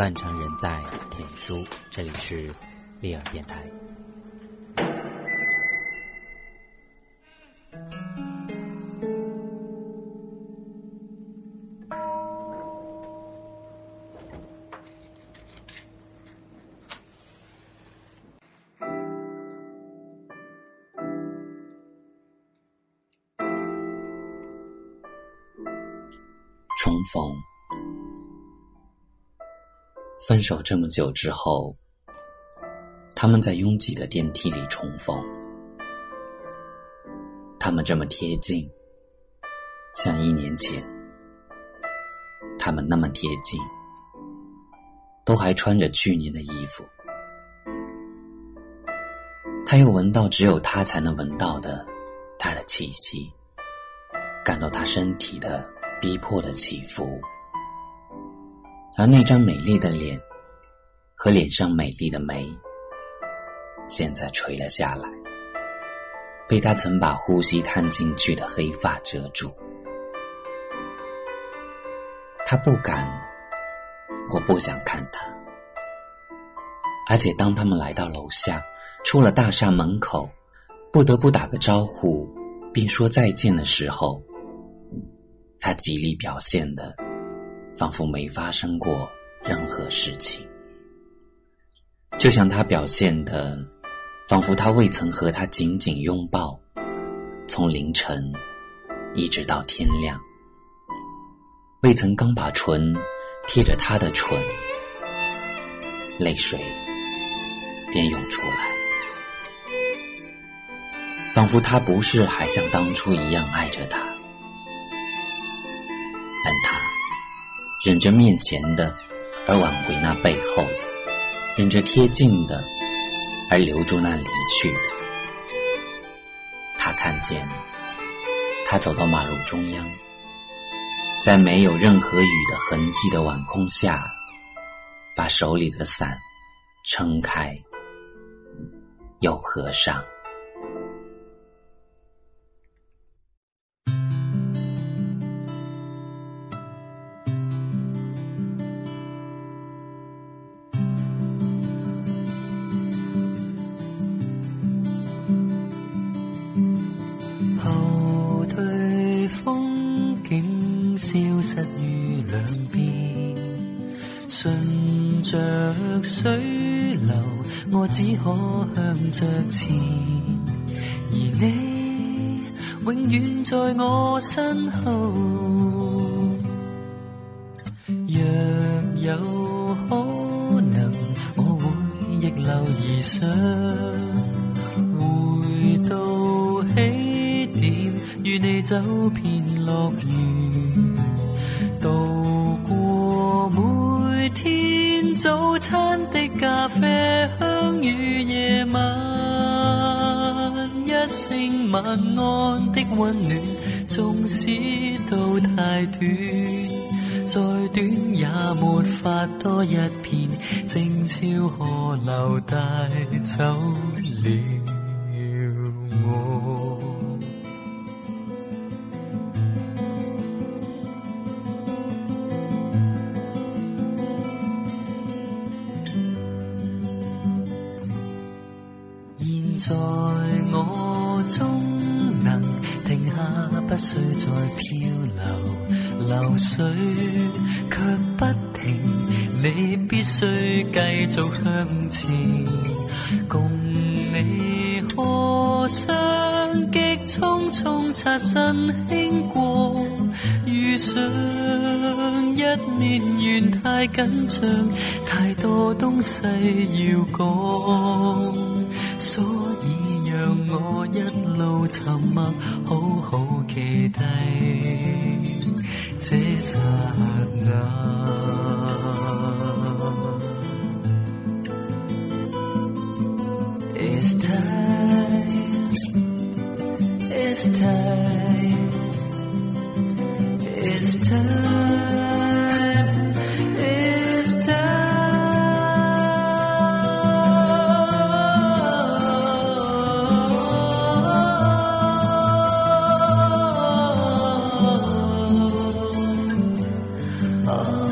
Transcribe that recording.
断肠人在天书，这里是利尔电台。重逢，分手这么久之后，他们在拥挤的电梯里重逢。他们这么贴近，像一年前。他们那么贴近，都还穿着去年的衣服。他又闻到只有他才能闻到的他的气息，感到他身体的。逼迫的起伏，而那张美丽的脸和脸上美丽的眉，现在垂了下来，被他曾把呼吸探进去的黑发遮住。他不敢或不想看他，而且当他们来到楼下，出了大厦门口，不得不打个招呼并说再见的时候。他极力表现的，仿佛没发生过任何事情，就像他表现的，仿佛他未曾和他紧紧拥抱，从凌晨一直到天亮，未曾刚把唇贴着他的唇，泪水便涌出来，仿佛他不是还像当初一样爱着他。忍着面前的，而挽回那背后的；忍着贴近的，而留住那离去的。他看见他走到马路中央，在没有任何雨的痕迹的晚空下，把手里的伞撑开，又合上。两边顺着水流，我只可向着前，而你永远在我身后。若有可能，我会逆流而上，回到起点，与你走遍乐园，每。天早餐的咖啡香与夜晚一声晚安的温暖，纵使都太短，再短也没法多一片静悄河流带走了。我终能停下，不需再漂流，流水却不停，你必须继续向前，共你何相极匆匆擦身轻过，遇上一面缘太紧张，太多东西要讲，所以让我一路沉默，好好期待这刹那。Amen.